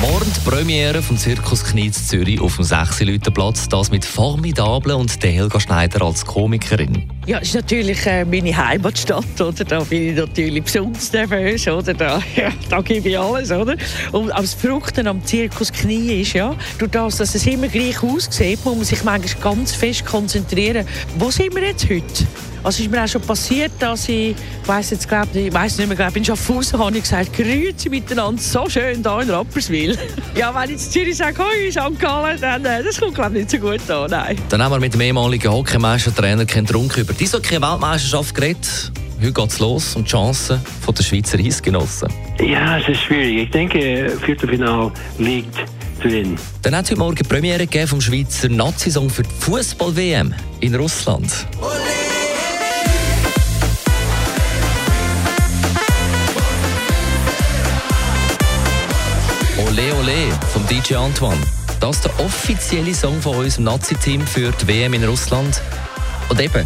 Morgen die Premiere vom Zirkus Kniez Zürich auf dem 6 Platz. Das mit Formidable und der Helga Schneider als Komikerin. Ja, ist natürlich äh, meine Heimatstadt, oder? Da bin ich natürlich besonders nervös, oder? Da, ja, da gebe ich alles, oder? Und das Fruchten am Zirkus Knie ist, ja, durch das, dass es immer gleich aussieht, muss man sich manchmal ganz fest konzentrieren. Wo sind wir jetzt heute? Also ist mir auch schon passiert, dass ich, ich weiß jetzt glaub, ich weiß nicht mehr, glaub, in Schaffhausen habe ich gesagt, grüezi miteinander, so schön da in Rapperswil. ja, wenn ich in Zürich sage, hoi, St. Gallen, dann äh, das kommt glaube nicht so gut an, nein. Dann haben wir mit dem ehemaligen Hockeymeister-Trainer Ken Trunk über die Eishockey-Weltmeisterschaft geredet. Heute geht's los und die Chancen der Schweizer Eisgenossen. Ja, es ist schwierig. Ich denke, Viertelfinale liegt drin. Dann hat es heute Morgen Premiere gegeben vom Schweizer Nazi-Song für die Fußball-WM in Russland. Ole Ole vom DJ Antoine. Das ist der offizielle Song von unserem Nazi-Team für die WM in Russland. Und eben,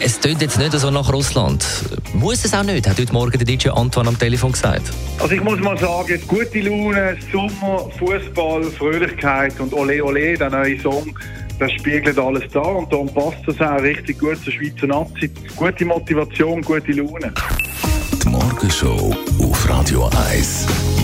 es tönt jetzt nicht so nach Russland. Muss es auch nicht, hat heute Morgen der DJ Antoine am Telefon gesagt. Also ich muss mal sagen, gute Laune, Sommer, Fußball, Fröhlichkeit und Ole Ole, der neue Song, das spiegelt alles da und darum passt das auch richtig gut zur Schweizer Nazi. Gute Motivation, gute Laune. Die Morgenshow auf Radio 1.